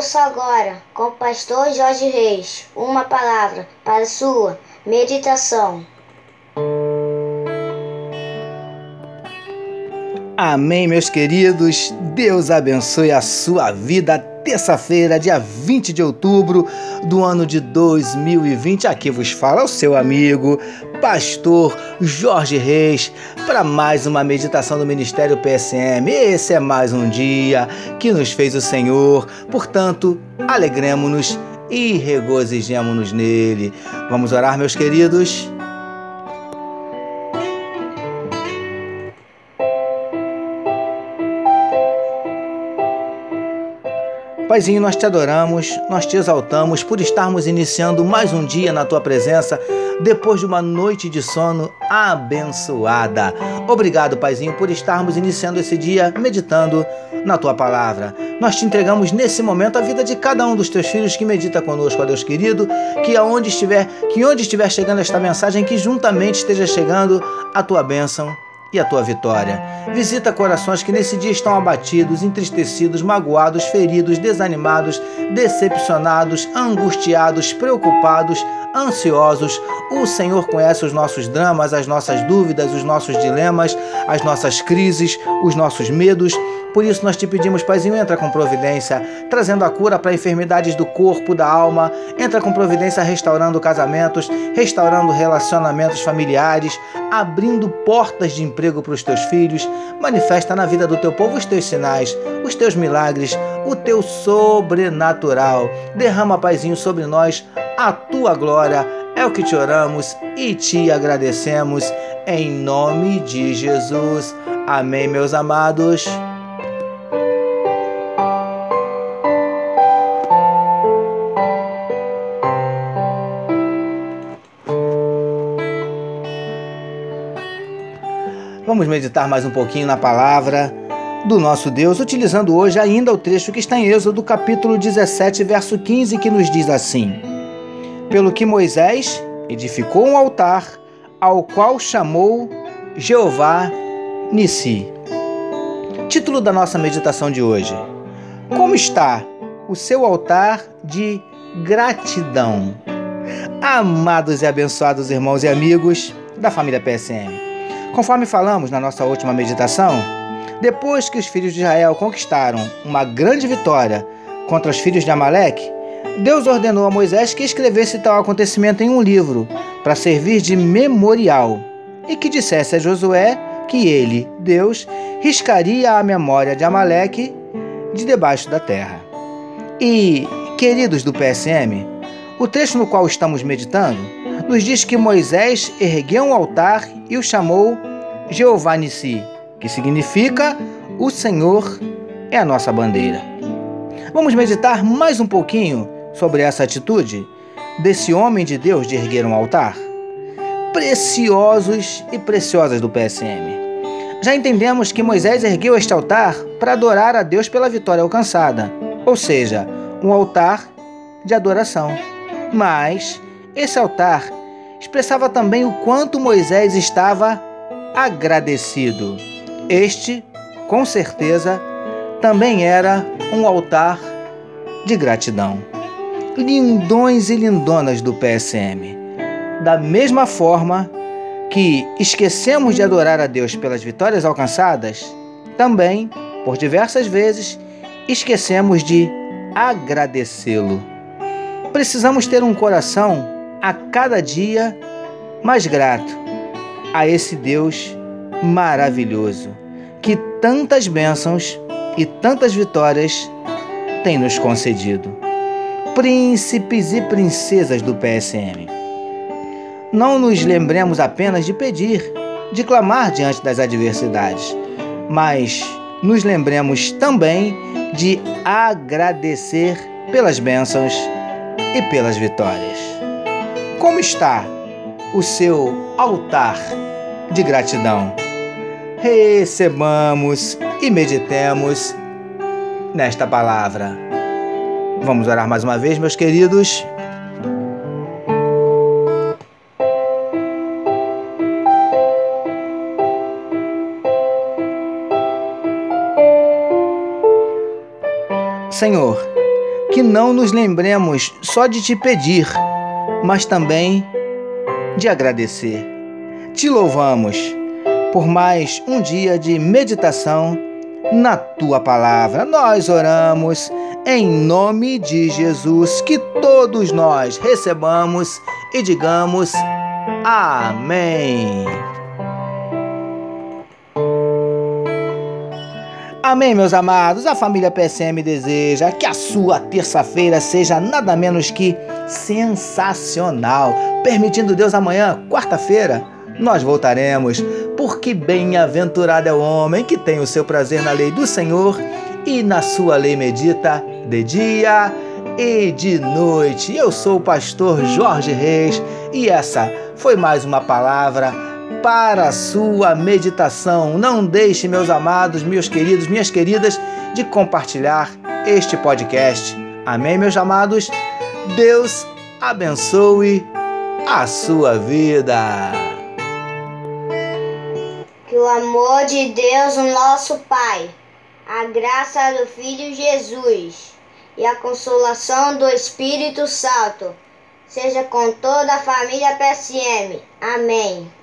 Ouça agora, com o pastor Jorge Reis, uma palavra para sua meditação. Amém, meus queridos. Deus abençoe a sua vida. Terça-feira, dia 20 de outubro do ano de 2020. Aqui vos fala o seu amigo, pastor Jorge Reis, para mais uma meditação do Ministério PSM. Esse é mais um dia que nos fez o Senhor. Portanto, alegremos-nos e regozijemos-nos nele. Vamos orar, meus queridos. Paizinho, nós te adoramos, nós te exaltamos por estarmos iniciando mais um dia na tua presença, depois de uma noite de sono abençoada. Obrigado, Paizinho, por estarmos iniciando esse dia meditando na tua palavra. Nós te entregamos nesse momento a vida de cada um dos teus filhos que medita conosco, ó Deus querido, que aonde estiver, que onde estiver chegando esta mensagem, que juntamente esteja chegando a tua bênção e a tua vitória. Visita corações que nesse dia estão abatidos, entristecidos, magoados, feridos, desanimados, decepcionados, angustiados, preocupados, ansiosos. O Senhor conhece os nossos dramas, as nossas dúvidas, os nossos dilemas, as nossas crises, os nossos medos. Por isso nós te pedimos, Paizinho, entra com providência, trazendo a cura para enfermidades do corpo, da alma. Entra com providência restaurando casamentos, restaurando relacionamentos familiares, abrindo portas de emprego para os teus filhos. Manifesta na vida do teu povo os teus sinais, os teus milagres, o teu sobrenatural. Derrama, Paizinho, sobre nós a tua glória. É o que te oramos e te agradecemos em nome de Jesus. Amém, meus amados. Vamos meditar mais um pouquinho na palavra do nosso Deus, utilizando hoje ainda o trecho que está em Êxodo, capítulo 17, verso 15, que nos diz assim: Pelo que Moisés edificou um altar, ao qual chamou Jeová Nissi. Título da nossa meditação de hoje: Como está o seu altar de gratidão? Amados e abençoados irmãos e amigos da família PSM. Conforme falamos na nossa última meditação, depois que os filhos de Israel conquistaram uma grande vitória contra os filhos de Amaleque, Deus ordenou a Moisés que escrevesse tal acontecimento em um livro, para servir de memorial, e que dissesse a Josué que ele, Deus, riscaria a memória de Amaleque de debaixo da terra. E, queridos do PSM, o trecho no qual estamos meditando nos diz que Moisés ergueu um altar e o chamou Jeová Nissi, que significa o Senhor é a nossa bandeira. Vamos meditar mais um pouquinho sobre essa atitude desse homem de Deus de erguer um altar? Preciosos e preciosas do PSM. Já entendemos que Moisés ergueu este altar para adorar a Deus pela vitória alcançada, ou seja, um altar de adoração. Mas esse altar expressava também o quanto Moisés estava agradecido. Este, com certeza, também era um altar de gratidão. Lindões e lindonas do PSM. Da mesma forma que esquecemos de adorar a Deus pelas vitórias alcançadas, também, por diversas vezes, esquecemos de agradecê-lo. Precisamos ter um coração a cada dia mais grato a esse Deus maravilhoso que tantas bênçãos e tantas vitórias tem nos concedido. Príncipes e princesas do PSM. Não nos lembremos apenas de pedir, de clamar diante das adversidades, mas nos lembremos também de agradecer pelas bênçãos e pelas vitórias. Como está o seu altar de gratidão? Recebamos e meditemos nesta palavra. Vamos orar mais uma vez, meus queridos. Senhor, que não nos lembremos só de te pedir, mas também de agradecer. Te louvamos por mais um dia de meditação na tua palavra. Nós oramos em nome de Jesus, que todos nós recebamos e digamos amém. Amém, meus amados. A família PSM deseja que a sua terça-feira seja nada menos que sensacional. Permitindo Deus, amanhã, quarta-feira, nós voltaremos, porque bem-aventurado é o homem que tem o seu prazer na lei do Senhor e na sua lei medita de dia e de noite. Eu sou o pastor Jorge Reis e essa foi mais uma palavra para a sua meditação. Não deixe, meus amados, meus queridos, minhas queridas, de compartilhar este podcast. Amém, meus amados? Deus abençoe a sua vida. Que o amor de Deus, nosso Pai, a graça do Filho Jesus e a consolação do Espírito Santo seja com toda a família PSM. Amém.